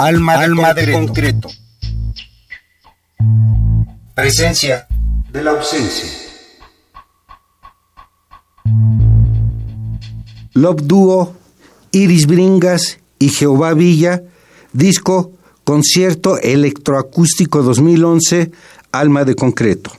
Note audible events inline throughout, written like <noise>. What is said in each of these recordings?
Alma, de, Alma concreto. de concreto. Presencia de la ausencia. Love Duo, Iris Bringas y Jehová Villa, disco Concierto Electroacústico 2011, Alma de Concreto.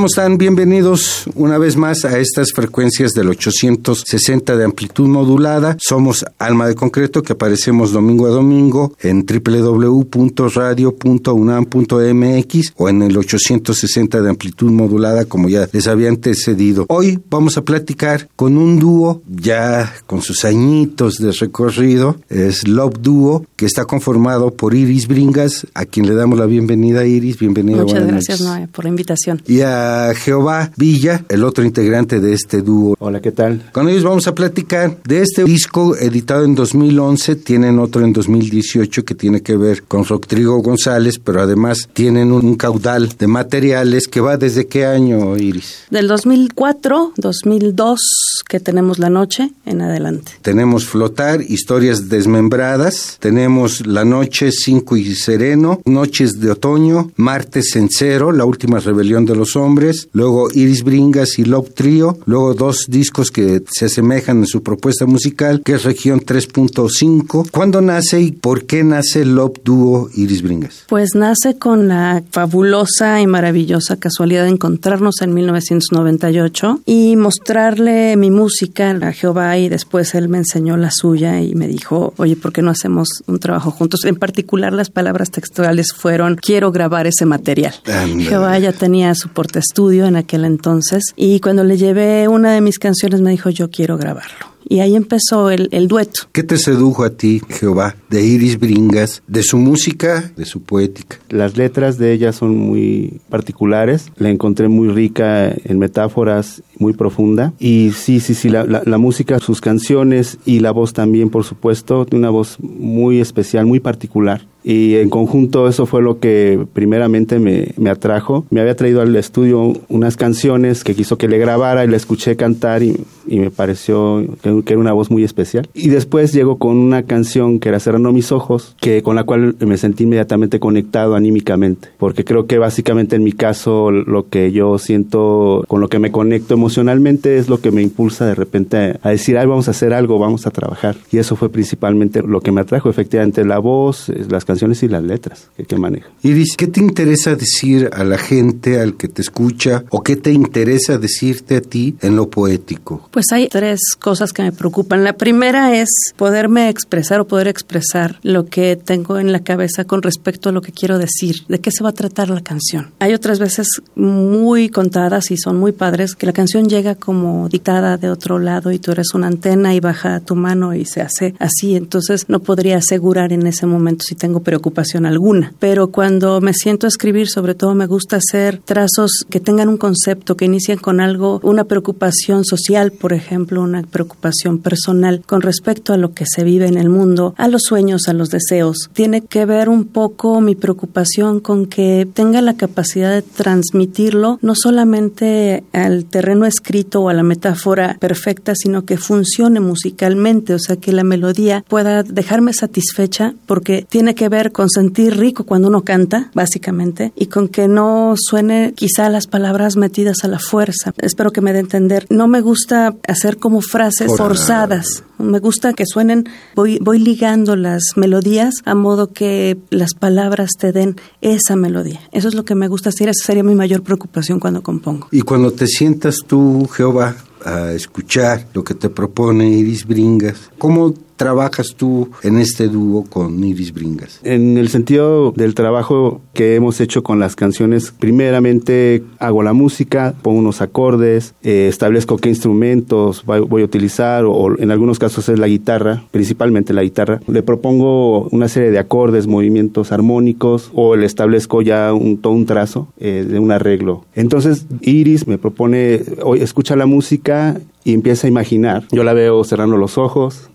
¿Cómo están? Bienvenidos una vez más a estas frecuencias del 860 de amplitud modulada. Somos Alma de Concreto que aparecemos domingo a domingo en www.radio.unam.mx o en el 860 de amplitud modulada como ya les había antecedido. Hoy vamos a platicar con un dúo ya con sus añitos de recorrido. Es Love Duo que está conformado por Iris Bringas, a quien le damos la bienvenida Iris. Bienvenida. Muchas gracias Noé por la invitación. Y a Jehová Villa, el otro integrante de este dúo. Hola, ¿qué tal? Con ellos vamos a platicar de este disco editado en 2011, tienen otro en 2018 que tiene que ver con Rodrigo González, pero además tienen un caudal de materiales que va desde qué año, Iris? Del 2004, 2002, que tenemos La Noche en adelante. Tenemos Flotar, Historias Desmembradas, tenemos La Noche, Cinco y Sereno, Noches de Otoño, Martes en Cero, La Última Rebelión de los Hombres, luego Iris Bringas y Love Trio, luego dos discos que se asemejan en su propuesta musical, que es Región 3.5. ¿Cuándo nace y por qué nace Love Duo Iris Bringas? Pues nace con la fabulosa y maravillosa casualidad de encontrarnos en 1998 y mostrarle mi música a Jehová y después él me enseñó la suya y me dijo, oye, ¿por qué no hacemos un trabajo juntos? En particular las palabras textuales fueron, quiero grabar ese material. Jehová ya tenía su porte estudio en aquel entonces y cuando le llevé una de mis canciones me dijo yo quiero grabarlo. Y ahí empezó el, el, dueto. ¿Qué te sedujo a ti, Jehová, de Iris Bringas, de su música, de su poética? Las letras de ella son muy particulares. La encontré muy rica en metáforas, muy profunda. Y sí, sí, sí, la, la, la música, sus canciones y la voz también, por supuesto, de una voz muy especial, muy particular y en conjunto eso fue lo que primeramente me, me, atrajo. Me había traído al estudio unas canciones que quiso que le grabara y le escuché cantar y, y me pareció que, que, era una voz muy especial. Y después llegó con una canción que era Cerrando mis ojos, que con la cual me sentí inmediatamente conectado anímicamente, porque creo que básicamente en mi caso lo que yo siento, con lo que me conecto emocionalmente es lo que me impulsa de repente a decir, ay, vamos a hacer algo, vamos a trabajar. Y eso fue principalmente lo que me atrajo, efectivamente, la voz, las canciones y las letras que, que maneja. Iris, ¿qué te interesa decir a la gente, al que te escucha, o qué te interesa decirte a ti en lo poético? Pues hay tres cosas que me preocupan. La primera es poderme expresar o poder expresar lo que tengo en la cabeza con respecto a lo que quiero decir, de qué se va a tratar la canción. Hay otras veces muy contadas y son muy padres que la canción llega como dictada de otro lado y tú eres una antena y baja tu mano y se hace así, entonces no podría asegurar en ese momento si tengo preocupación alguna. Pero cuando me siento a escribir, sobre todo me gusta hacer trazos que tengan un concepto, que inicien con algo, una preocupación social, por ejemplo, una preocupación personal con respecto a lo que se vive en el mundo, a los sueños, a los deseos. Tiene que ver un poco mi preocupación con que tenga la capacidad de transmitirlo no solamente al terreno escrito o a la metáfora perfecta, sino que funcione musicalmente, o sea, que la melodía pueda dejarme satisfecha porque tiene que ver con sentir rico cuando uno canta, básicamente, y con que no suene quizá las palabras metidas a la fuerza. Espero que me dé entender. No me gusta hacer como frases forzadas. Me gusta que suenen, voy, voy ligando las melodías a modo que las palabras te den esa melodía. Eso es lo que me gusta hacer, esa sería mi mayor preocupación cuando compongo. Y cuando te sientas tú, Jehová, a escuchar lo que te propone Iris Bringas, ¿cómo trabajas tú en este dúo con Iris Bringas? En el sentido del trabajo que hemos hecho con las canciones, primeramente hago la música, pongo unos acordes, eh, establezco qué instrumentos voy a utilizar, o, en algunos casos es la guitarra, principalmente la guitarra. Le propongo una serie de acordes, movimientos armónicos, o le establezco ya un, todo un trazo eh, de un arreglo. Entonces Iris me propone, hoy escucha la música y empieza a imaginar. Yo la veo cerrando los ojos,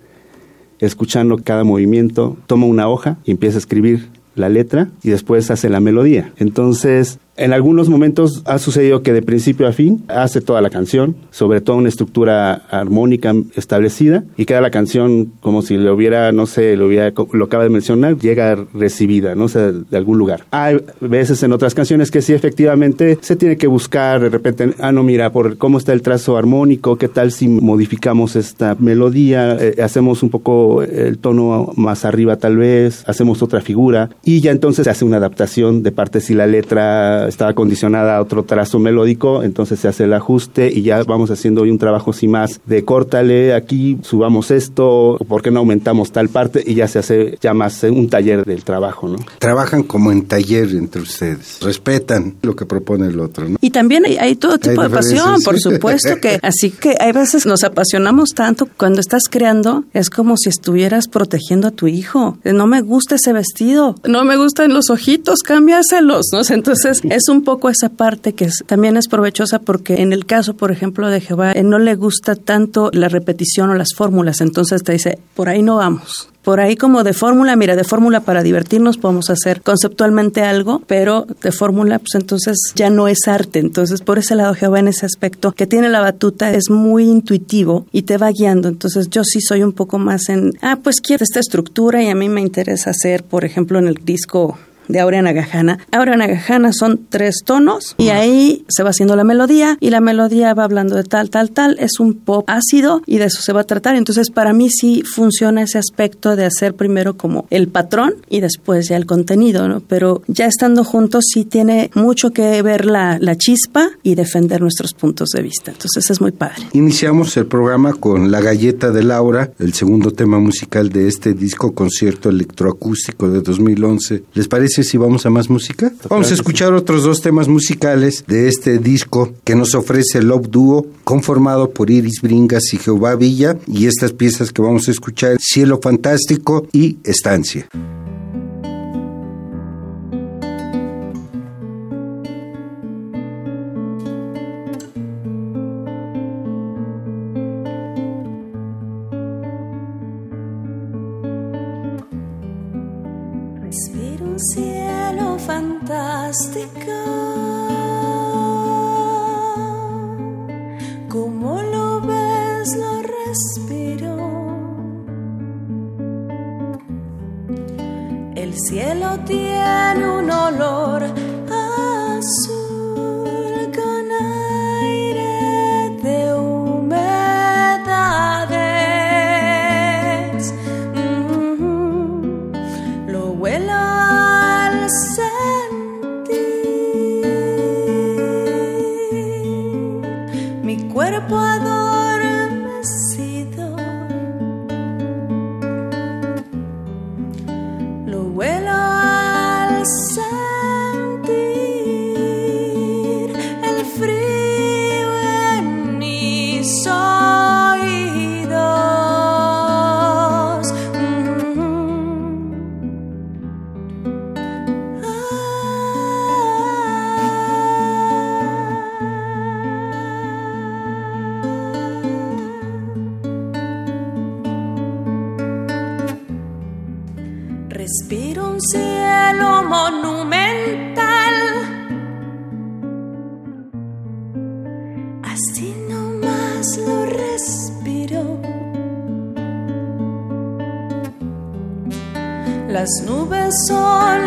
escuchando cada movimiento, toma una hoja y empieza a escribir la letra y después hace la melodía. Entonces, en algunos momentos ha sucedido que de principio a fin hace toda la canción, sobre todo una estructura armónica establecida, y queda la canción como si le hubiera, no sé, lo, hubiera, lo acaba de mencionar, llega recibida, no sé, de algún lugar. Hay veces en otras canciones que sí, efectivamente, se tiene que buscar de repente, ah, no, mira, por cómo está el trazo armónico, qué tal si modificamos esta melodía, eh, hacemos un poco el tono más arriba tal vez, hacemos otra figura, y ya entonces se hace una adaptación de parte si la letra estaba condicionada a otro trazo melódico, entonces se hace el ajuste y ya vamos haciendo hoy un trabajo sin más de córtale aquí, subamos esto, ¿por qué no aumentamos tal parte? Y ya se hace ya más un taller del trabajo, ¿no? Trabajan como en taller entre ustedes, respetan lo que propone el otro, ¿no? Y también hay, todo tipo de pasión, por <laughs> supuesto que así que hay veces nos apasionamos tanto cuando estás creando, es como si estuvieras protegiendo a tu hijo. No me gusta ese vestido, no me gustan los ojitos, cámbiaselos, ¿no? <laughs> Entonces es un poco esa parte que también es provechosa porque en el caso, por ejemplo, de Jehová, eh, no le gusta tanto la repetición o las fórmulas, entonces te dice, por ahí no vamos. Por ahí como de fórmula, mira, de fórmula para divertirnos podemos hacer conceptualmente algo, pero de fórmula, pues entonces ya no es arte. Entonces, por ese lado, Jehová en ese aspecto que tiene la batuta es muy intuitivo y te va guiando. Entonces, yo sí soy un poco más en, ah, pues quiero esta estructura y a mí me interesa hacer, por ejemplo, en el disco de Aurea Nagajana. Aurea Nagajana son tres tonos y ahí se va haciendo la melodía y la melodía va hablando de tal, tal, tal. Es un pop ácido y de eso se va a tratar. Entonces, para mí sí funciona ese aspecto de hacer primero como el patrón y después ya el contenido, ¿no? Pero ya estando juntos sí tiene mucho que ver la, la chispa y defender nuestros puntos de vista. Entonces, es muy padre. Iniciamos el programa con La Galleta de Laura, el segundo tema musical de este disco concierto electroacústico de 2011. ¿Les parece? Si vamos a más música? Vamos a escuchar otros dos temas musicales de este disco que nos ofrece Love Duo, conformado por Iris Bringas y Jehová Villa, y estas piezas que vamos a escuchar, Cielo Fantástico y Estancia.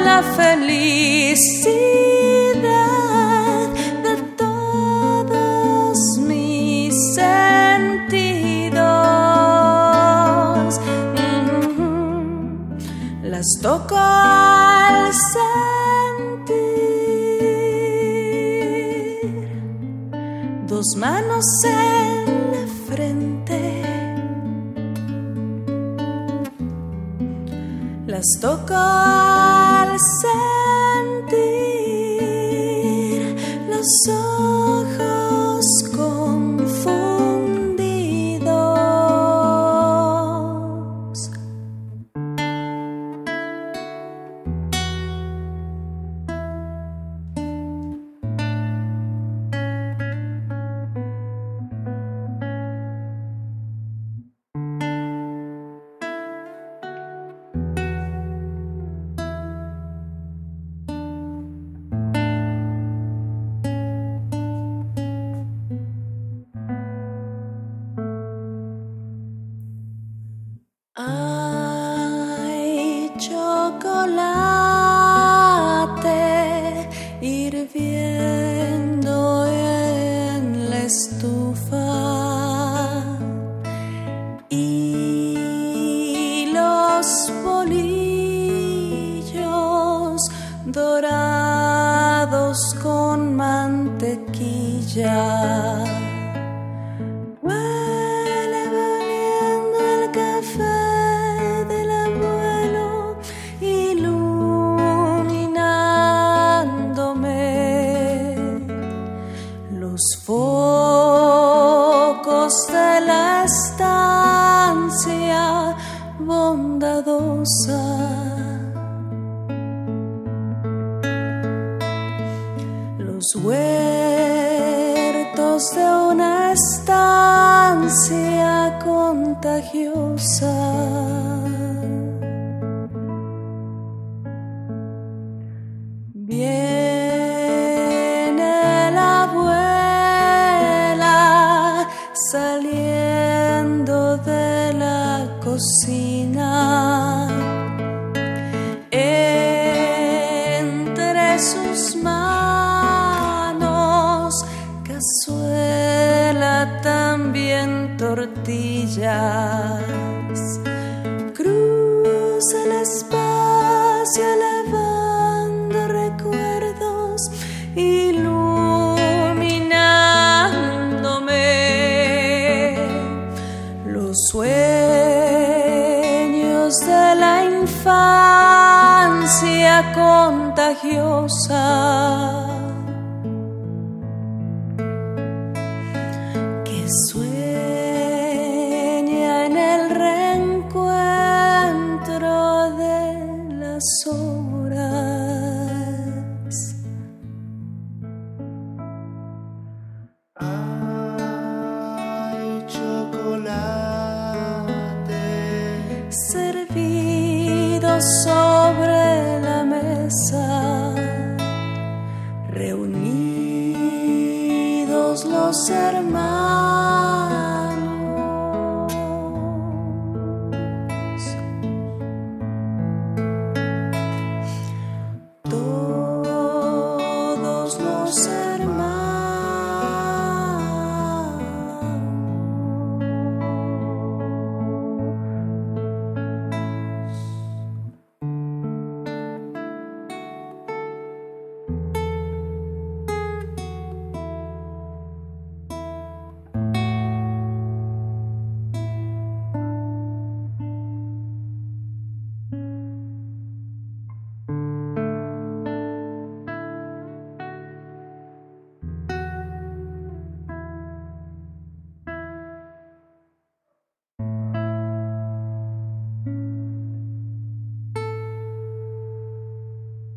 la felicidad de todos mis sentidos. Mm-hmm. Las toco al sentir dos manos en la frente. Las toco said. 吗？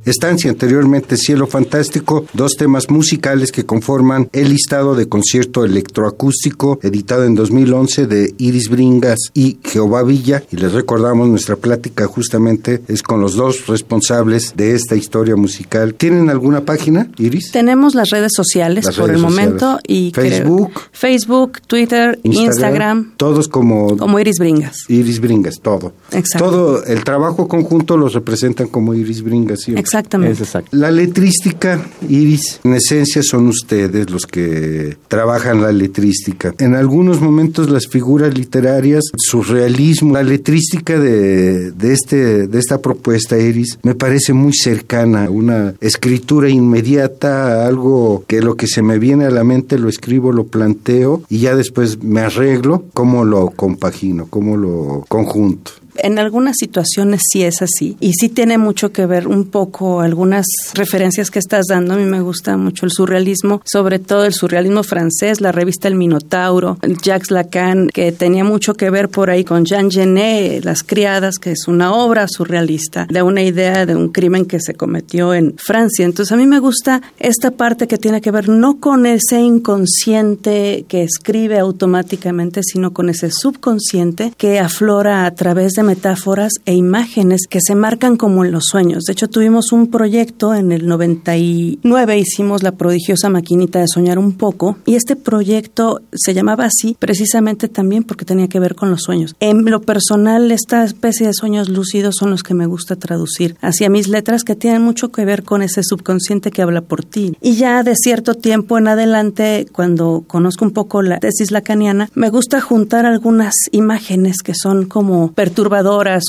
Estancia, anteriormente Cielo Fantástico, dos temas musicales que conforman el listado de concierto electroacústico editado en 2011 de Iris Bringas y Jehová Villa. Y les recordamos, nuestra plática justamente es con los dos responsables de esta historia musical. ¿Tienen alguna página, Iris? Tenemos las redes sociales Las por redes el momento y creo- Facebook. Facebook, Twitter, Instagram, Todos como como Iris Bringas. Iris Bringas, todo. Exacto. Todo el trabajo conjunto los representan como Iris Bringas. siempre. Exactamente. Es exacto. La letrística, Iris, en esencia son ustedes los que trabajan la letrística. En algunos momentos las figuras literarias, surrealismo, la letrística de, de, este, de esta propuesta, Iris, me parece muy cercana, una escritura inmediata, algo que lo que se me viene a la mente lo escribo, lo planteo y ya después me arreglo cómo lo compagino, cómo lo conjunto. En algunas situaciones sí es así y sí tiene mucho que ver un poco algunas referencias que estás dando. A mí me gusta mucho el surrealismo, sobre todo el surrealismo francés, la revista El Minotauro, Jacques Lacan, que tenía mucho que ver por ahí con Jean Genet, Las Criadas, que es una obra surrealista de una idea de un crimen que se cometió en Francia. Entonces a mí me gusta esta parte que tiene que ver no con ese inconsciente que escribe automáticamente, sino con ese subconsciente que aflora a través de metáforas e imágenes que se marcan como en los sueños. De hecho, tuvimos un proyecto en el 99, hicimos la prodigiosa maquinita de soñar un poco, y este proyecto se llamaba así precisamente también porque tenía que ver con los sueños. En lo personal, esta especie de sueños lúcidos son los que me gusta traducir hacia mis letras que tienen mucho que ver con ese subconsciente que habla por ti. Y ya de cierto tiempo en adelante, cuando conozco un poco la tesis lacaniana, me gusta juntar algunas imágenes que son como perturbadoras,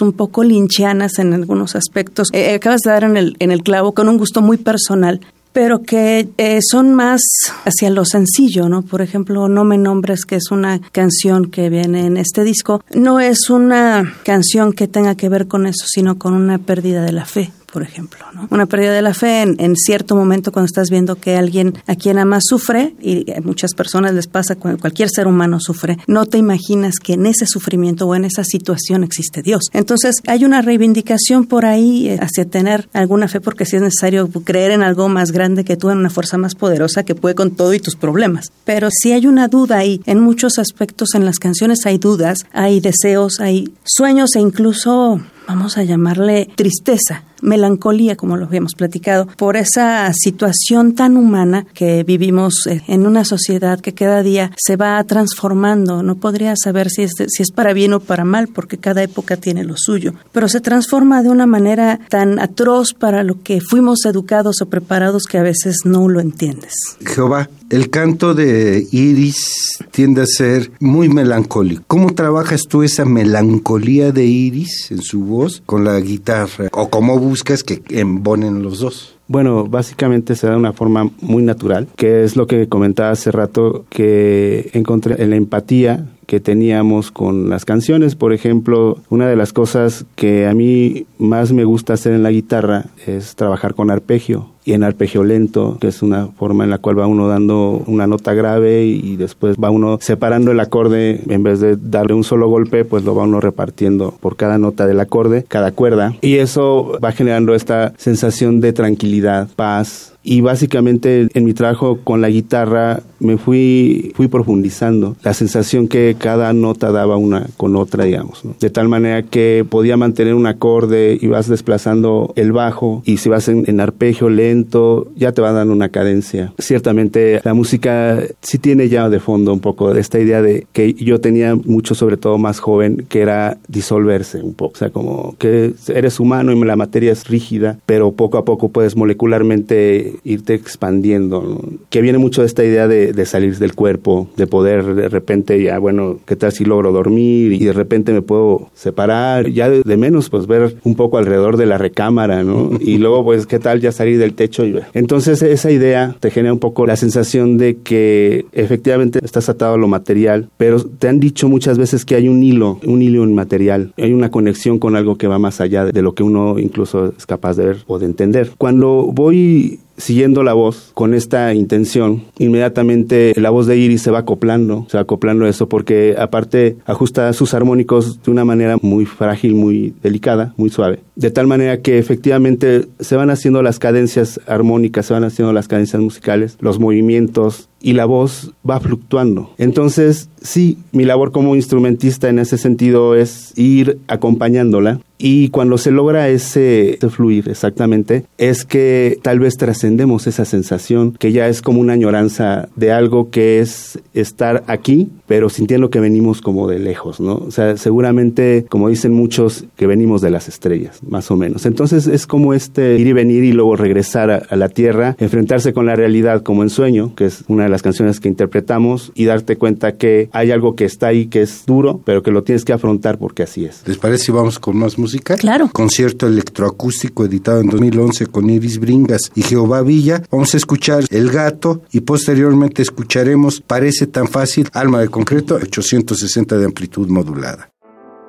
un poco linchianas en algunos aspectos. Eh, acabas de dar en el, en el clavo con un gusto muy personal pero que eh, son más hacia lo sencillo, ¿no? Por ejemplo, No me nombres, que es una canción que viene en este disco, no es una canción que tenga que ver con eso, sino con una pérdida de la fe por ejemplo, ¿no? Una pérdida de la fe en, cierto momento cuando estás viendo que alguien a quien amas sufre, y a muchas personas les pasa, cualquier ser humano sufre, no te imaginas que en ese sufrimiento o en esa situación existe Dios. Entonces hay una reivindicación por ahí eh, hacia tener alguna fe porque si es necesario creer en algo más grande que tú, en una fuerza más poderosa que puede con todo y tus problemas. Pero si hay una duda ahí, en muchos aspectos en las canciones hay dudas, hay deseos, hay sueños e incluso vamos a llamarle tristeza, melancolía, como lo habíamos platicado, por esa situación tan humana que vivimos en una sociedad que cada día se va transformando. No podría saber si es, si es para bien o para mal, porque cada época tiene lo suyo, pero se transforma de una manera tan atroz para lo que fuimos educados o preparados que a veces no lo entiendes. Jehová, el canto de Iris tiende a ser muy melancólico. ¿Cómo trabajas tú esa melancolía de Iris en su voz con la guitarra? ¿O cómo buscas que embonen los dos? Bueno, básicamente se da de una forma muy natural, que es lo que comentaba hace rato, que encontré en la empatía que teníamos con las canciones. Por ejemplo, una de las cosas que a mí más me gusta hacer en la guitarra es trabajar con arpegio y en arpegio lento, que es una forma en la cual va uno dando una nota grave y después va uno separando el acorde, en vez de darle un solo golpe, pues lo va uno repartiendo por cada nota del acorde, cada cuerda, y eso va generando esta sensación de tranquilidad, paz, y básicamente en mi trabajo con la guitarra me fui fui profundizando la sensación que cada nota daba una con otra digamos de tal manera que podía mantener un acorde y vas desplazando el bajo y si vas en, en, arpegio lento ya te va dando una cadencia. Ciertamente la música sí tiene ya de fondo un poco esta idea de que yo tenía mucho sobre todo más joven que era disolverse un poco o sea como que eres humano y la materia es rígida pero poco a poco puedes molecularmente irte expandiendo, ¿no? que viene mucho de esta idea de, de, salir del cuerpo, de poder de repente ya, bueno, ¿qué tal si logro dormir? Y de repente me puedo separar, ya de, de menos pues ver un poco alrededor de la recámara, ¿no? <laughs> Y luego pues, ¿qué tal ya salir del techo? Y. Entonces esa idea te genera un poco la sensación de que efectivamente estás atado a lo material, pero te han dicho muchas veces que hay un hilo, un hilo inmaterial, hay una conexión con algo que va más allá de lo que uno incluso es capaz de ver o de entender. Cuando voy siguiendo la voz con esta intención, inmediatamente la voz de Iris se va acoplando, se va acoplando eso porque aparte ajusta sus armónicos de una manera muy frágil, muy delicada, muy suave. de tal manera que efectivamente se van haciendo las cadencias armónicas, se van haciendo las cadencias musicales, los movimientos y la voz va fluctuando. Entonces, sí, mi labor como instrumentista en ese sentido es ir acompañándola y cuando se logra ese, fluir exactamente, es que tal vez trascendemos esa sensación que ya es como una añoranza de algo que es estar aquí, pero sintiendo que venimos como de lejos, ¿no? O sea, seguramente, como dicen muchos, que venimos de las estrellas, más o menos. Entonces es como este ir y venir y luego regresar a, a la tierra, enfrentarse con la realidad como en sueño, que es una de las canciones que interpretamos, y darte cuenta que hay algo que está ahí que es duro, pero que lo tienes que afrontar porque así es. ¿Les parece si vamos con más música? Claro. Concierto electroacústico editado en 2011 con Iris Bringas y Jehová Villa. Vamos a escuchar El Gato y posteriormente escucharemos Parece tan fácil, Alma de Concreto, 860 de amplitud modulada.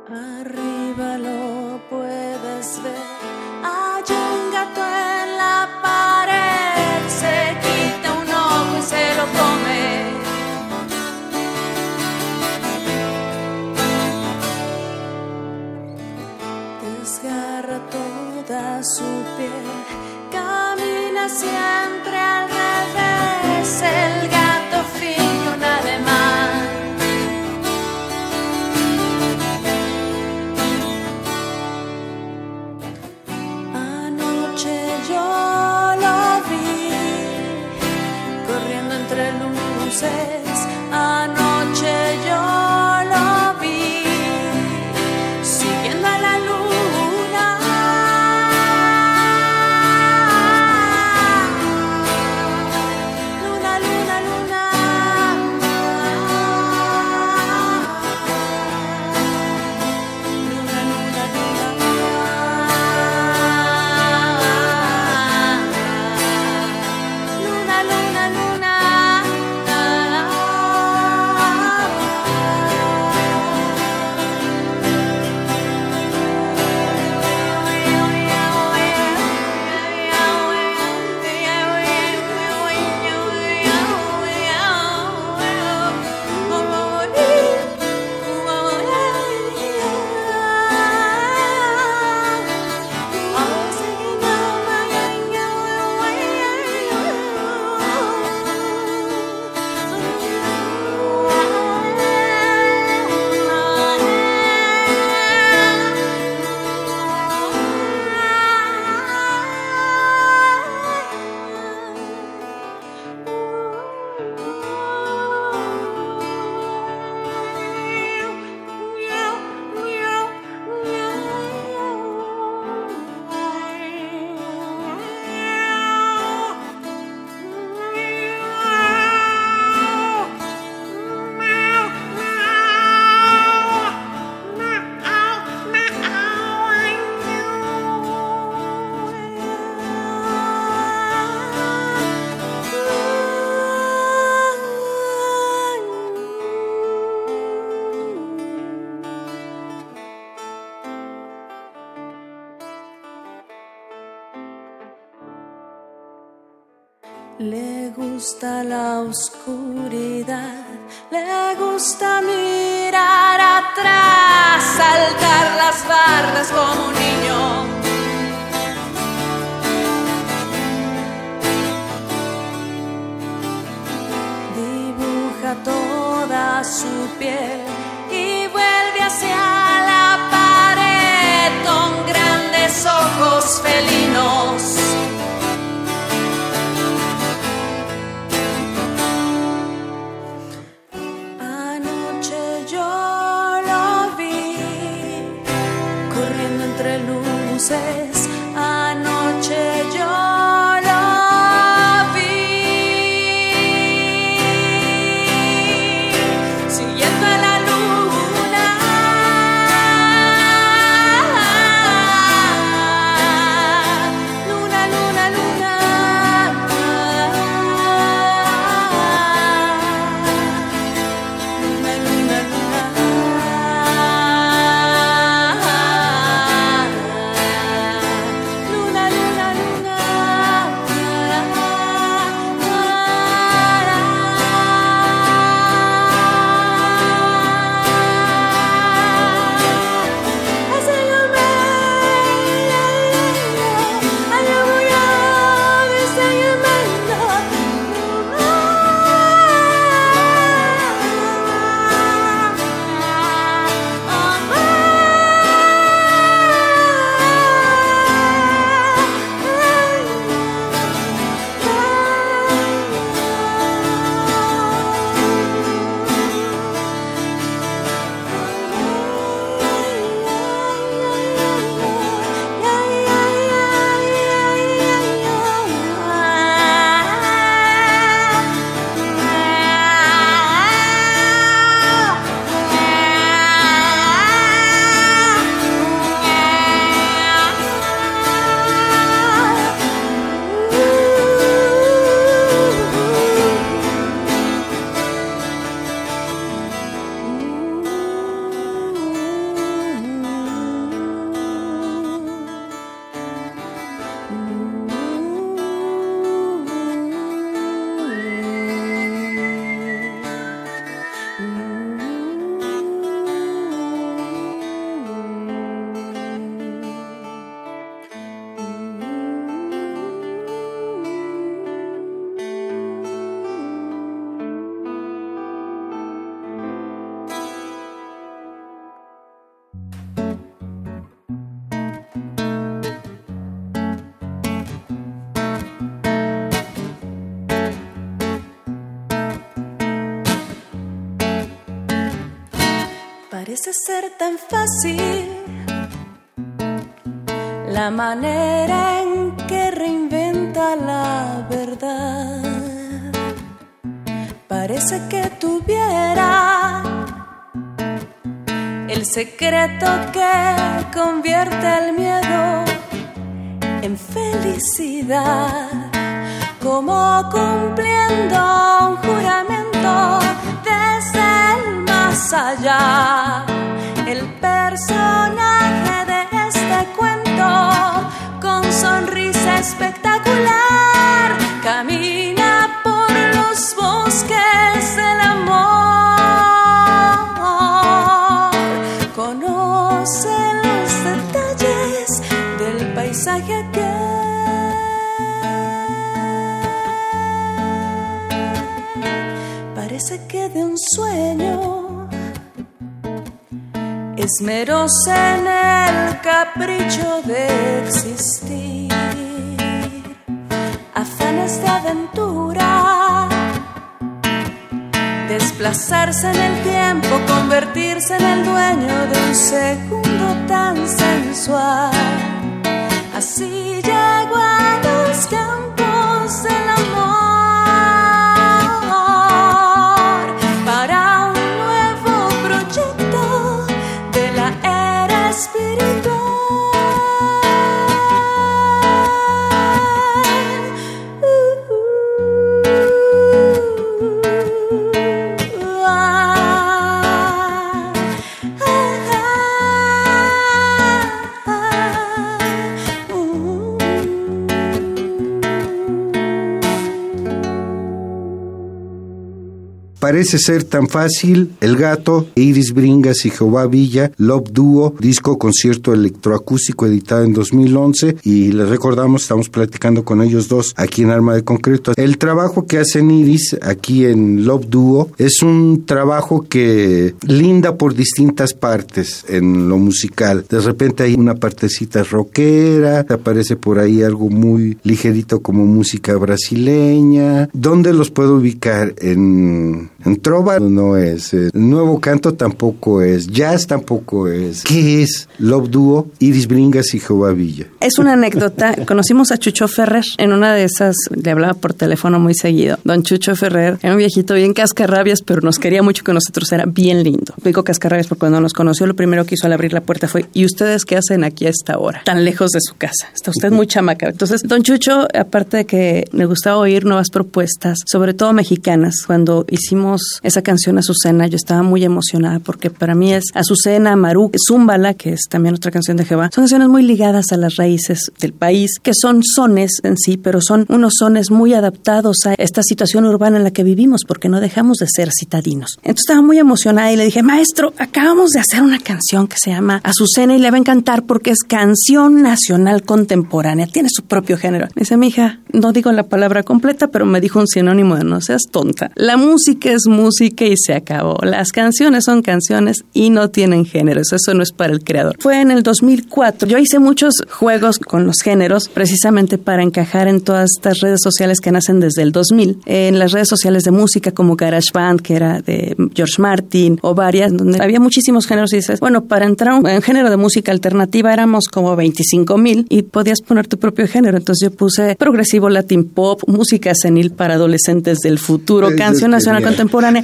Arriba lo puedes ver. Hay un gato en la pared. Se quita un ojo y se lo come. Desgarra toda su piel. Camina siempre oscuridad, le gusta mirar atrás, saltar las bardas como un niño. Dibuja toda su piel manera en que reinventa la verdad. Parece que tuviera el secreto que convierte el miedo en felicidad, como cumpliendo un juramento desde el más allá. El personaje de este cuento, sonrisa espectacular, camina por los bosques del amor. Conoce los detalles del paisaje aquel. Parece que de un sueño esmeroso en el capricho de existir, afanes de aventura, desplazarse en el tiempo, convertirse en el dueño de un segundo tan sensual. Así Parece ser tan fácil El Gato, Iris Bringas y Jehová Villa, Love Duo, disco concierto electroacústico editado en 2011 y les recordamos, estamos platicando con ellos dos aquí en Arma de Concreto. El trabajo que hacen Iris aquí en Love Duo es un trabajo que linda por distintas partes en lo musical. De repente hay una partecita rockera, aparece por ahí algo muy ligerito como música brasileña. ¿Dónde los puedo ubicar? En, trova no es, eh, nuevo canto tampoco es, jazz tampoco es. ¿Qué es Love Duo, Iris Bringas y Jehová Villa? Es una anécdota. <laughs> Conocimos a Chucho Ferrer en una de esas, le hablaba por teléfono muy seguido. Don Chucho Ferrer era un viejito bien cascarrabias, pero nos quería mucho con nosotros, era bien lindo. Digo cascarrabias porque cuando nos conoció lo primero que hizo al abrir la puerta fue, ¿y ustedes qué hacen aquí a esta hora? Tan lejos de su casa. Está usted muy chamaca. Entonces, Don Chucho, aparte de que me gustaba oír nuevas propuestas, sobre todo mexicanas, cuando hicimos esa canción Azucena, yo estaba muy emocionada porque para mí es Azucena, Maru, Zúmbala, que es también otra canción de Jehová. Son canciones muy ligadas a las raíces del país, que son sones en sí, pero son unos sones muy adaptados a esta situación urbana en la que vivimos, porque no dejamos de ser citadinos. Entonces estaba muy emocionada y le dije, maestro, acabamos de hacer una canción que se llama Azucena y le va a encantar porque es canción nacional contemporánea, tiene su propio género. Me dice, mi hija, no digo la palabra completa, pero me dijo un sinónimo de no seas tonta. La música es música y se acabó. Las canciones son canciones y no tienen géneros. Eso no es para el creador. Fue en el 2004. Yo hice muchos juegos con los géneros precisamente para encajar en todas estas redes sociales que nacen desde el 2000. En las redes sociales de música como GarageBand, que era de George Martin, o varias, donde había muchísimos géneros y dices, bueno, para entrar en género de música alternativa éramos como 25 mil y podías poner tu propio género. Entonces yo puse progresivo latin pop, música senil para adolescentes del futuro, canción es nacional genial. contemporánea.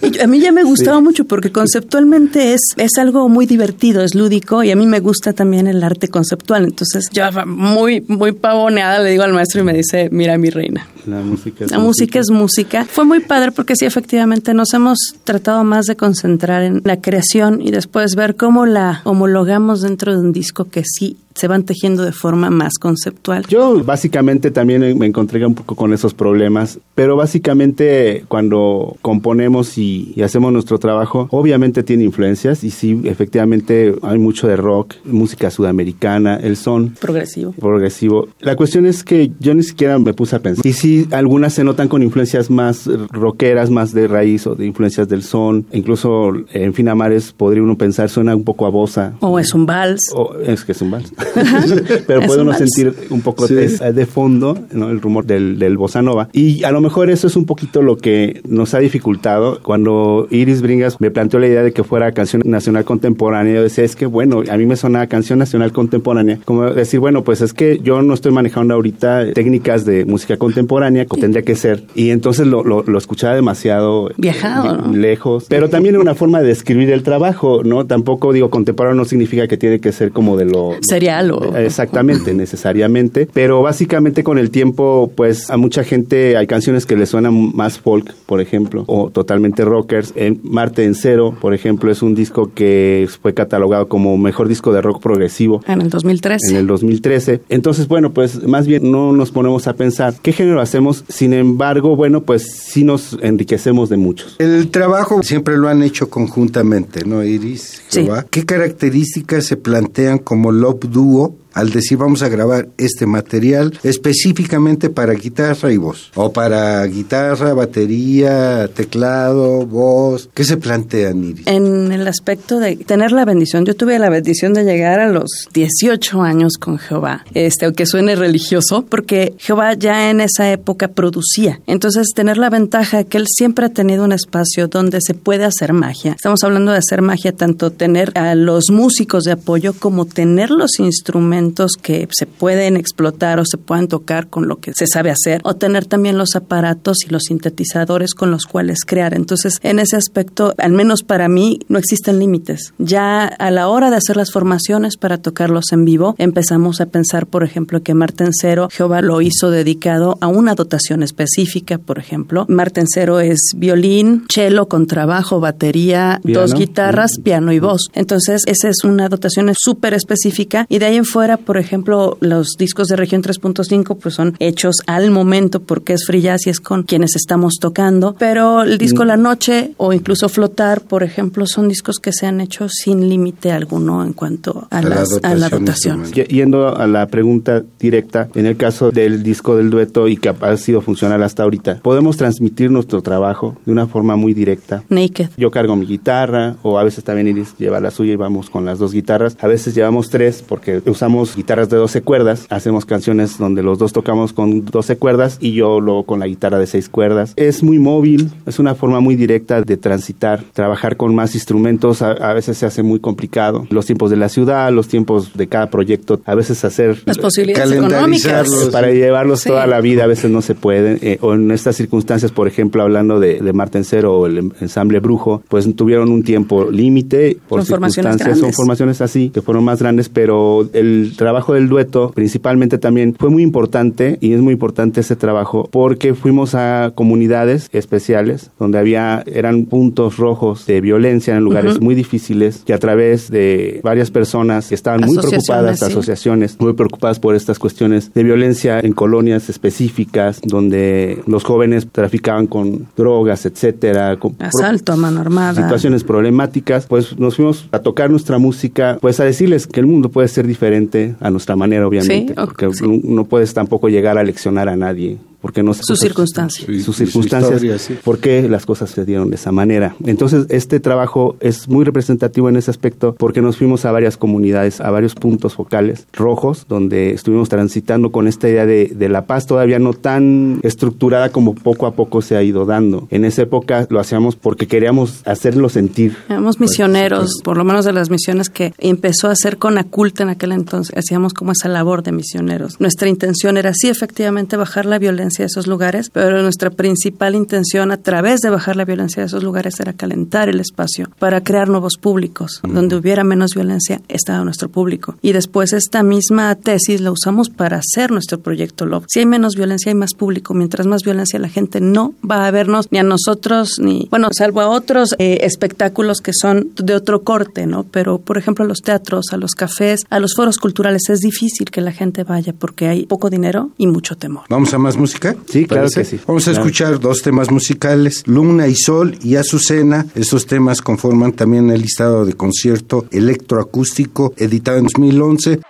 Y a mí ya me gustaba mucho porque conceptualmente es, es algo muy divertido, es lúdico y a mí me gusta también el arte conceptual. Entonces yo muy, muy pavoneada le digo al maestro y me dice, mira mi reina. La música es La música es música. Fue muy padre porque sí, efectivamente, nos hemos tratado más de concentrar en la creación y después ver cómo la homologamos dentro de un disco que sí se van tejiendo de forma más conceptual. Yo básicamente también me encontré un poco con esos problemas, pero básicamente cuando componemos y, y hacemos nuestro trabajo, obviamente tiene influencias y sí, efectivamente hay mucho de rock, música sudamericana, el son Progresivo. progresivo. La cuestión es que yo ni siquiera me puse a pensar. Y sí, algunas se notan con influencias más rockeras, más de raíz o de influencias del son. Incluso en Finamares podría uno pensar, suena un poco a bossa. O es un vals. O es que es un vals. <laughs> Pero puede un uno vals. sentir un poco Sí. de, de fondo ¿no? el rumor del, del bossa nova. Y a lo mejor eso es un poquito lo que nos ha dificultado cuando Cuando Iris Bringas me planteó la idea de que fuera canción nacional contemporánea, yo decía, es que bueno, a mí me sonaba canción nacional contemporánea, como decir, bueno, pues es que yo no estoy manejando ahorita técnicas de música contemporánea, como tendría que ser, y entonces lo, lo, lo escuchaba demasiado Viajado, eh, ¿no? lejos, pero también una forma de describir el trabajo, ¿no? Tampoco digo contemporáneo no significa que tiene que ser como de lo Serial o- exactamente, necesariamente, pero básicamente con el tiempo, pues a mucha gente hay canciones que le suenan más folk, por ejemplo, o totalmente rockers. En Marte en Cero, por ejemplo, es un disco que fue catalogado como mejor disco de rock progresivo En el 2013. en el 2013. Entonces, bueno, pues más bien no nos ponemos a pensar qué género hacemos, sin embargo, bueno, pues sí nos enriquecemos de muchos. El trabajo siempre lo han hecho conjuntamente, ¿no, Iris? Sí. ¿Qué características se plantean como Love Duo al decir vamos a grabar este material específicamente para guitarra y voz? O para guitarra, batería, teclado, voz. ¿Qué se plantean, Iris? En el aspecto de tener la bendición, yo tuve la bendición de llegar a los 18 años con Jehová, este, aunque suene religioso, porque Jehová ya en esa época producía. Entonces, tener la ventaja que él siempre ha tenido un espacio donde se puede hacer magia. Estamos hablando de hacer magia, tanto tener a los músicos de apoyo como tener los instrumentos que se pueden explotar o se puedan tocar con lo que se sabe hacer, o tener también los aparatos y los sintetizadores con los cuales crear. Entonces, en ese aspecto, al menos para mí, no existen límites. Ya a la hora de hacer las formaciones para tocarlos en vivo, empezamos a pensar, por ejemplo, que Martencero, Jehová lo hizo dedicado a una dotación específica, por ejemplo. Martencero es violín, cello, contrabajo, batería, Piano. dos guitarras, piano y voz. Entonces, esa es una dotación súper específica. Y de ahí en fuera, por ejemplo, los discos de región 3.5 pues son hechos al momento porque es free jazz y es con quienes estamos tocando. Pero el disco La Noche o incluso Flotar, por ejemplo, son discos que se han hecho sin límite alguno en cuanto a, A la las- a la dotación instrumental. Y- Yendo a la pregunta directa, en el caso del disco del dueto y que ha sido funcional hasta ahorita, podemos transmitir nuestro trabajo de una forma muy directa. Naked. Yo cargo mi guitarra, o a veces también Iris lleva la suya y vamos con las dos guitarras. A veces llevamos tres porque usamos guitarras de 12 cuerdas. Hacemos canciones donde los dos tocamos con 12 cuerdas y yo luego con la guitarra de 6 cuerdas. Es muy móvil, es una forma muy directa de transitar, trabajar con más instrumentos. A, a veces se hace muy complicado. Los tiempos de la ciudad, los tiempos de cada proyecto, a veces hacer Las posibilidades económicas. Para llevarlos Sí. toda la vida a veces no se puede eh, o en estas circunstancias por ejemplo hablando de, de Martencero o el em- ensamble Brujo pues tuvieron un tiempo límite por Son circunstancias son formaciones así que fueron más grandes pero el trabajo del dueto principalmente también fue muy importante y es muy importante ese trabajo porque fuimos a comunidades especiales donde había eran puntos rojos de violencia en lugares muy difíciles que a través de varias personas que estaban muy preocupadas sí. asociaciones muy preocupadas por estas cuestiones de violencia en colonias específicas donde los jóvenes traficaban con drogas, etcétera, con Asalto a mano armada. situaciones problemáticas, pues nos fuimos a tocar nuestra música, pues a decirles que el mundo puede ser diferente a nuestra manera, obviamente, Sí, porque sí. no puedes tampoco llegar a leccionar a nadie. Porque no se- Sus circunstancias. Sí, sus su circunstancias, historia, sí. por qué las cosas se dieron de esa manera. Entonces, este trabajo es muy representativo en ese aspecto porque nos fuimos a varias comunidades, a varios puntos focales rojos, donde estuvimos transitando con esta idea de, de la paz todavía no tan estructurada como poco a poco se ha ido dando. En esa época lo hacíamos porque queríamos hacerlo sentir. Éramos misioneros, por lo menos de las misiones que empezó a hacer con Aculta en aquel entonces. Hacíamos como esa labor de misioneros. Nuestra intención era sí, efectivamente, bajar la violencia de esos lugares, pero nuestra principal intención a través de bajar la violencia de esos lugares era calentar el espacio para crear nuevos públicos. Donde hubiera menos violencia estaba nuestro público. Y después esta misma tesis la usamos para hacer nuestro proyecto Love. Si hay menos violencia, hay más público. Mientras más violencia, la gente no va a vernos ni a nosotros, ni, bueno, salvo a otros eh, espectáculos que son de otro corte, ¿no? Pero, por ejemplo, a los teatros, a los cafés, a los foros culturales, es difícil que la gente vaya porque hay poco dinero y mucho temor. ¿Vamos a más música? Sí, claro ¿Parece? que sí. Vamos a Claro. escuchar dos temas musicales, Luna y Sol y Azucena. Estos temas conforman también el listado de concierto electroacústico editado en 2011.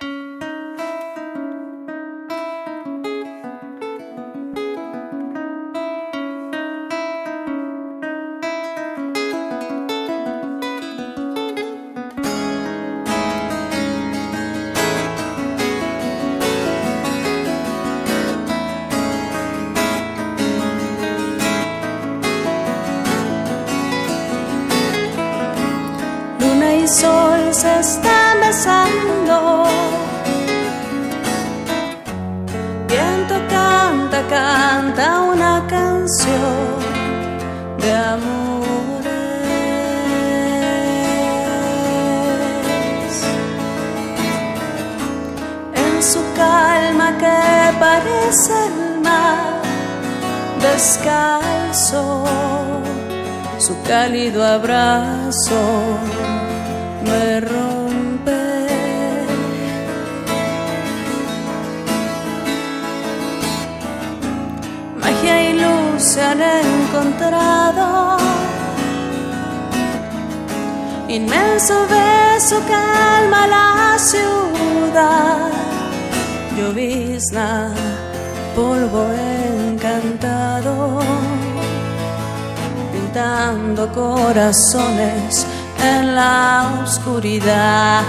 Pintando corazones en la oscuridad.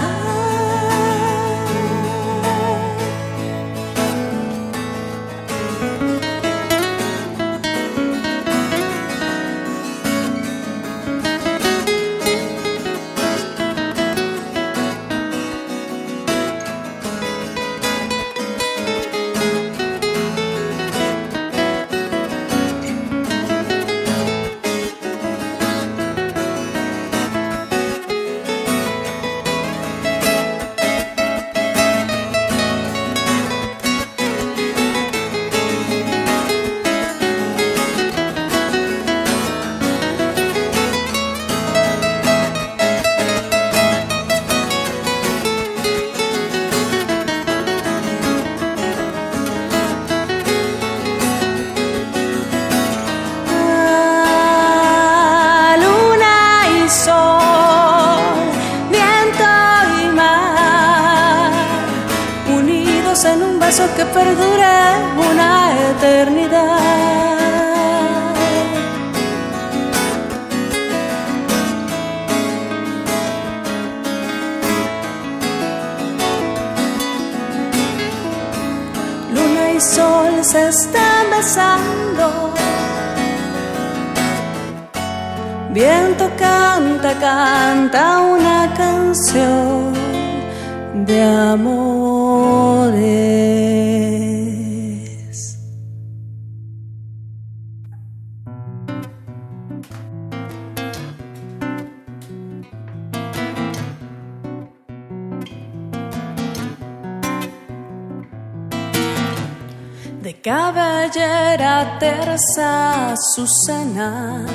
De cabellera tersa Susana.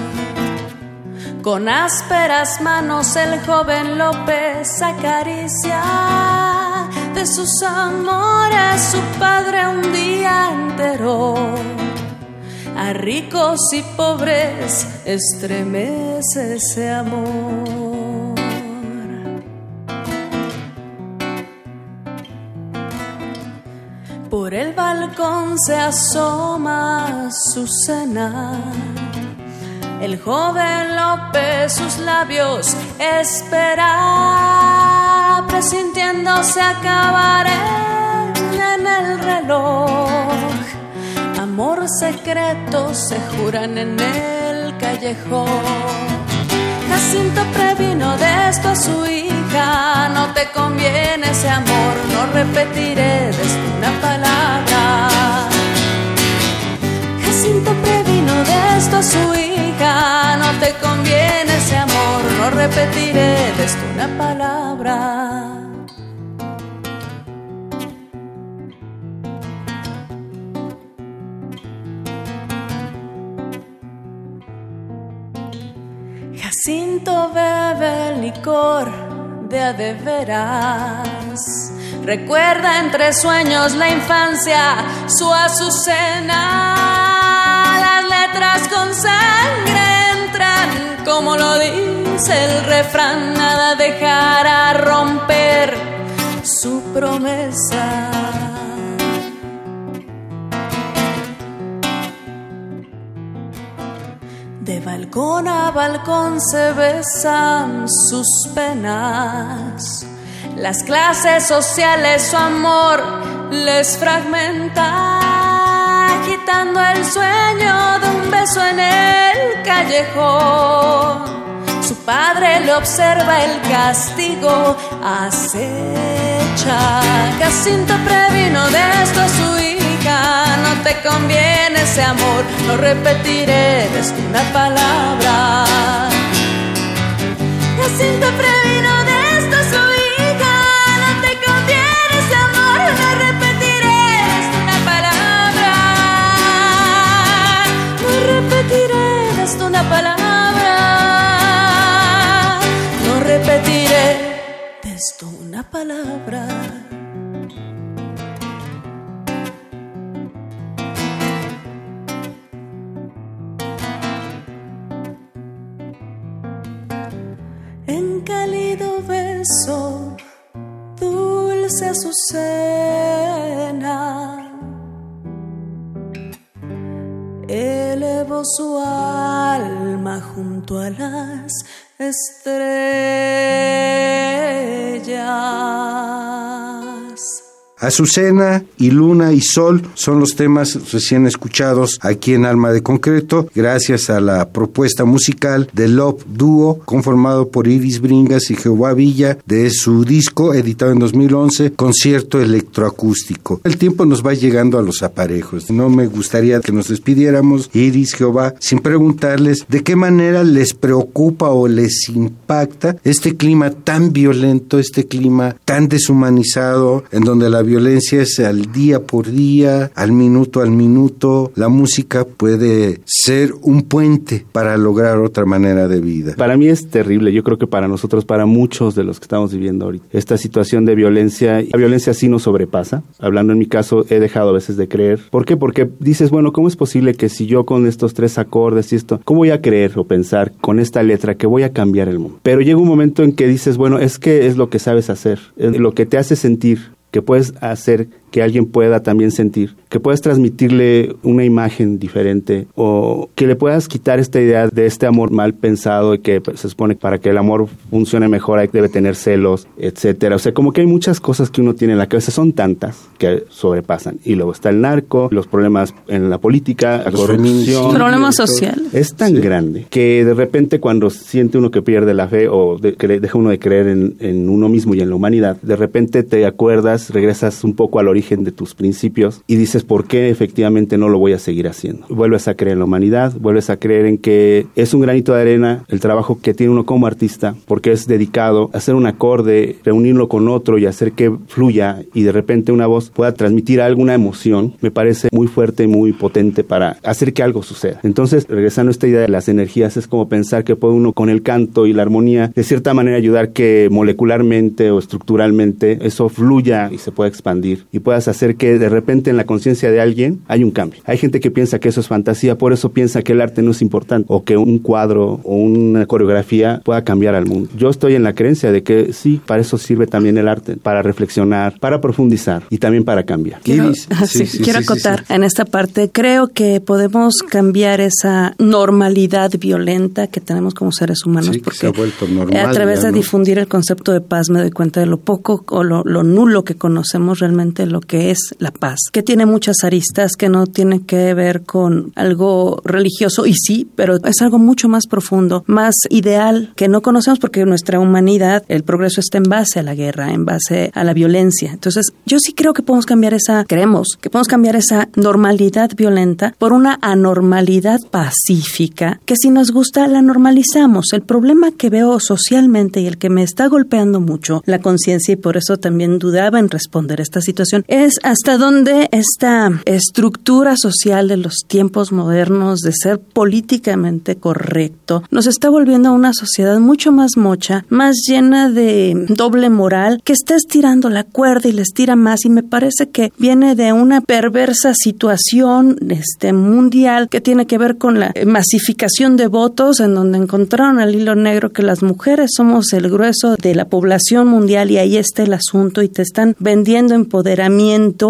Con ásperas manos el joven López acaricia de sus amores su padre un día entero. A ricos y pobres estremece ese amor. Balcón se asoma su cena. El joven López sus labios espera, presintiéndose acabar en el reloj. Amor secreto se juran en el callejón. Jacinto previno de esto a su no te conviene ese amor, no repetiré de esto una palabra. Jacinto previno de esto a su hija, no te conviene ese amor, no repetiré de esto una palabra. Jacinto bebe licor de veras. Recuerda entre sueños la infancia, su azucena. Las letras con sangre entran, como lo dice el refrán, nada dejará romper su promesa. Balcón a balcón se besan sus penas. Las clases sociales su amor les fragmenta, quitando el sueño de un beso en el callejón. Su padre le observa el castigo, acecha. Jacinto previno de esto su No te conviene ese amor, no repetiré una palabra. Jacinto previno de esto a su hija. No te conviene ese amor, no repetiré una palabra. No repetiré una palabra. No repetiré una palabra. Azucena, elevó su alma junto a las estrellas. Azucena y Luna y Sol son los temas recién escuchados aquí en Alma de Concreto, gracias a la propuesta musical de Love Duo, conformado por Iris Bringas y Jehová Villa, de su disco editado en 2011, Concierto Electroacústico. El tiempo nos va llegando a los aparejos. No me gustaría que nos despidiéramos, Iris, Jehová, sin preguntarles de qué manera les preocupa o les impacta este clima tan violento, este clima tan deshumanizado, en donde la violencia es al día por día, al minuto al minuto. La música puede ser un puente para lograr otra manera de vida. Para mí es terrible, yo creo que para nosotros, para muchos de los que estamos viviendo ahorita, esta situación de violencia, la violencia sí nos sobrepasa. Hablando en mi caso, he dejado a veces de creer. ¿Por qué? Porque dices, bueno, ¿cómo es posible que si yo con estos tres acordes y esto, ¿cómo voy a creer o pensar con esta letra que voy a cambiar el mundo? Pero llega un momento en que dices, bueno, es que es lo que sabes hacer, es lo que te hace sentir que puedes hacer que alguien pueda también sentir, que puedas transmitirle una imagen diferente o que le puedas quitar esta idea de este amor mal pensado y que pues, se supone para que el amor funcione mejor hay, debe tener celos, etcétera. O sea, como que hay muchas cosas que uno tiene en la cabeza, son tantas que sobrepasan. Y luego está el narco, los problemas en la política, la Los corrupción. Problemas sociales. Es tan grande que de repente cuando siente uno que pierde la fe o de- que deja uno de creer en, en uno mismo y en la humanidad, de repente te acuerdas, regresas un poco al origen de tus principios y dices, ¿por qué efectivamente no lo voy a seguir haciendo? Vuelves a creer en la humanidad, vuelves a creer en que es un granito de arena el trabajo que tiene uno como artista, porque es dedicado a hacer un acorde, reunirlo con otro y hacer que fluya y de repente una voz pueda transmitir alguna emoción, me parece muy fuerte muy potente para hacer que algo suceda. Entonces, regresando a esta idea de las energías, es como pensar que puede uno con el canto y la armonía, de cierta manera ayudar que molecularmente o estructuralmente eso fluya y se pueda expandir puedas hacer que de repente en la conciencia de alguien hay un cambio. Hay gente que piensa que eso es fantasía, por eso piensa que el arte no es importante o que un cuadro o una coreografía pueda cambiar al mundo. Yo estoy en la creencia de que sí, para eso sirve también el arte, para reflexionar, para profundizar y también para cambiar. Quiero, sí, <laughs> sí, sí, quiero acotar sí. en esta parte. Creo que podemos cambiar esa normalidad violenta que tenemos como seres humanos. Porque se ha vuelto normal, A través ya, de ¿no? difundir el concepto de paz me doy cuenta de lo poco o lo, lo nulo que conocemos realmente lo que es la paz. Que tiene muchas aristas, que no tiene que ver con algo religioso, y sí, pero es algo mucho más profundo, más ideal, que no conocemos porque nuestra humanidad, el progreso está en base a la guerra, en base a la violencia. Entonces, yo sí creo que podemos cambiar esa, creemos que podemos cambiar esa normalidad violenta por una anormalidad pacífica, que si nos gusta la normalizamos. El problema que veo socialmente y el que me está golpeando mucho la conciencia y por eso también dudaba en responder esta situación es hasta dónde esta estructura social de los tiempos modernos de ser políticamente correcto nos está volviendo a una sociedad mucho más mocha, más llena de doble moral, que está estirando la cuerda y le estira más. Y me parece que viene de una perversa situación este mundial que tiene que ver con la masificación de votos en donde encontraron al hilo negro que las mujeres somos el grueso de la población mundial y ahí está el asunto y te están vendiendo empoderamiento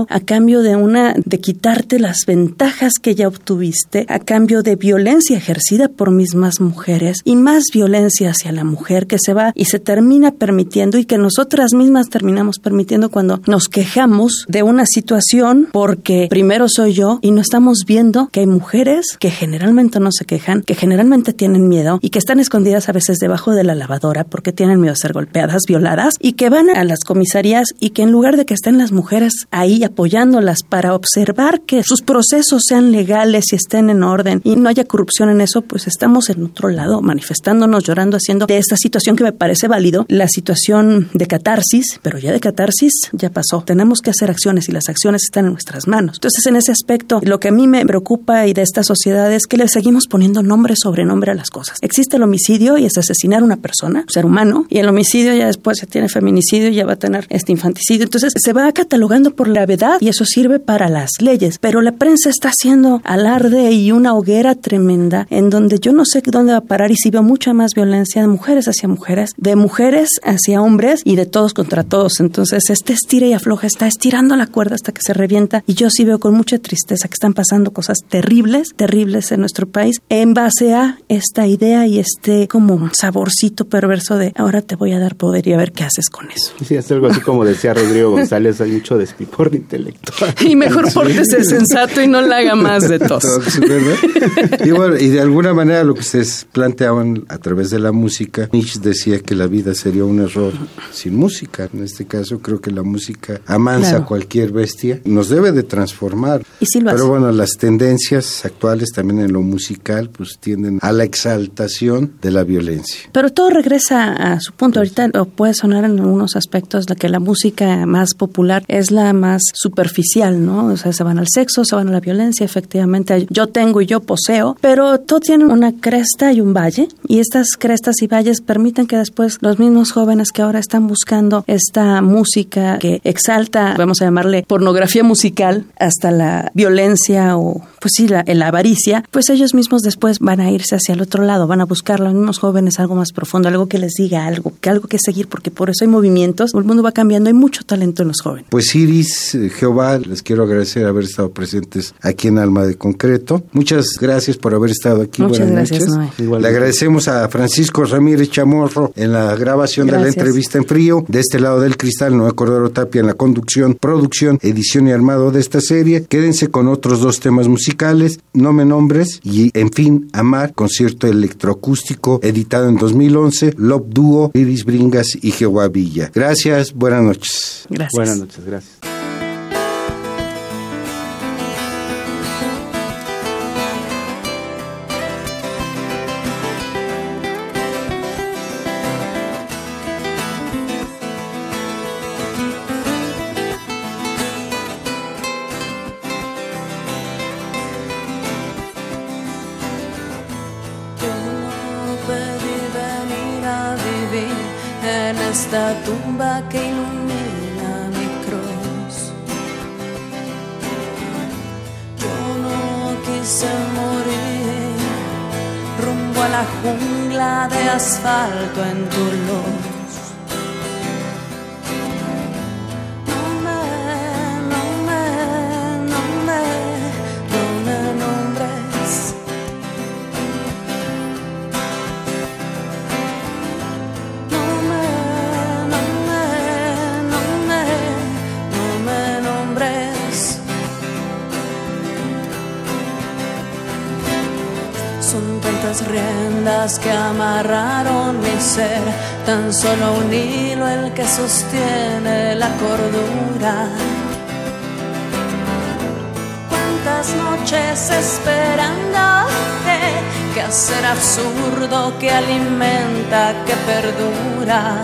a cambio de una de quitarte las ventajas que ya obtuviste a cambio de violencia ejercida por mismas mujeres y más violencia hacia la mujer que se va y se termina permitiendo y que nosotras mismas terminamos permitiendo cuando nos quejamos de una situación porque primero soy yo y no estamos viendo que hay mujeres que generalmente no se quejan, que generalmente tienen miedo y que están escondidas a veces debajo de la lavadora porque tienen miedo a ser golpeadas, violadas y que van a las comisarías y que en lugar de que estén las mujeres ahí apoyándolas para observar que sus procesos sean legales y estén en orden y no haya corrupción en eso, pues estamos en otro lado manifestándonos, llorando, haciendo de esta situación que me parece válido, la situación de catarsis, pero ya de catarsis ya pasó. Tenemos que hacer acciones y las acciones están en nuestras manos. Entonces, en ese aspecto, lo que a mí me preocupa y de esta sociedad es que le seguimos poniendo nombre sobre nombre a las cosas. Existe el homicidio y es asesinar a una persona, un ser humano, y el homicidio ya después se tiene feminicidio y ya va a tener este infanticidio. Entonces, se va catalogando por gravedad y eso sirve para las leyes. Pero la prensa está haciendo alarde y una hoguera tremenda en donde yo no sé dónde va a parar y si veo mucha más violencia de mujeres hacia mujeres, de mujeres hacia hombres y de todos contra todos. Entonces, este estira y afloja está estirando la cuerda hasta que se revienta y yo sí veo con mucha tristeza que están pasando cosas terribles, terribles en nuestro país en base a esta idea y este como saborcito perverso de ahora te voy a dar poder y a ver qué haces con eso. Sí, es algo así como decía Rodrigo González, hay mucho <laughs> despiporre intelectual. Y mejor <laughs> pórtese sensato y no la haga más de tos. <laughs> Y bueno, y de alguna manera lo que ustedes planteaban a través de la música, Nietzsche decía que la vida sería un error sin música. En este caso, creo que la música amansa Claro. a cualquier bestia, nos debe de transformar. Y sí lo Pero hace. bueno, las tendencias actuales también en lo musical, pues tienden a la exaltación de la violencia. Pero todo regresa a su punto. Ahorita puede sonar en algunos aspectos la que la música más popular es la más superficial, ¿no? O sea, se van al sexo, se van a la violencia, efectivamente. Yo tengo y yo poseo, pero todo tiene una cresta y un valle. Y estas crestas y valles permiten que después los mismos jóvenes que ahora están buscando esta música que exalta, vamos a llamarle pornografía musical, hasta la violencia o, pues sí, la, la avaricia, pues ellos mismos después van a irse hacia el otro lado, van a buscar los mismos jóvenes algo más profundo, algo que les diga algo, que algo que seguir, porque por eso hay movimientos, el mundo va cambiando, hay mucho talento en los jóvenes. Pues Iris, eh, Jehová, les quiero agradecer haber estado presentes aquí en Alma de Concreto. Muchas gracias por haber estado aquí. Muchas Buenas gracias, noches. Noé. Le agradecemos a Francisco Ramírez Chamorro en la grabación de la Gracias. entrevista en frío. De este lado del cristal, Noé Cordero Tapia en la conducción, producción, edición y armado de esta serie. Quédense con otros dos temas musicales, No me nombres y En fin, Amar, concierto electroacústico editado en 2011, Love Duo, Iris Bringas y Jehová Villa. Gracias, buenas noches. Gracias. Buenas noches, gracias. Que amarraron mi ser, tan solo un hilo el que sostiene la cordura. Cuántas noches esperándote, que hacer absurdo que alimenta, que perdura.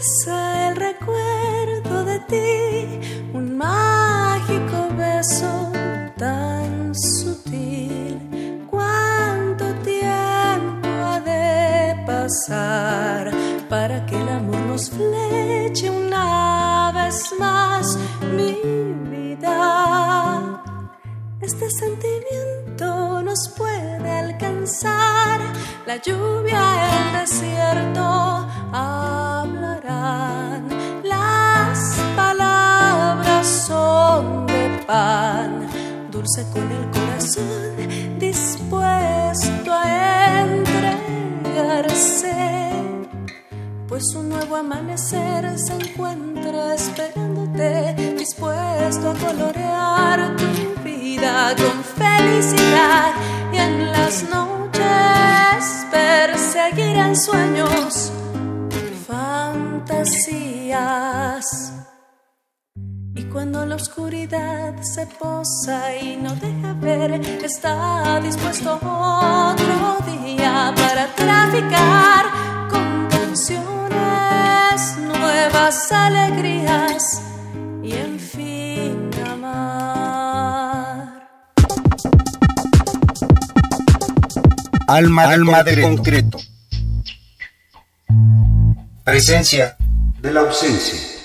El recuerdo de ti, un mágico beso tan sutil. ¿Cuánto tiempo ha de pasar para que el amor nos fleche una vez más mi vida? Este sentimiento nos puede alcanzar, la lluvia, el desierto pan, dulce con el corazón dispuesto a entregarse, pues un nuevo amanecer se encuentra esperándote, dispuesto a colorear tu vida con felicidad. Y en las noches perseguirán sueños, cuando la oscuridad se posa y no deja ver, está dispuesto otro día para traficar con canciones, nuevas alegrías y en fin amar. Alma, Alma de concreto. Presencia de la ausencia.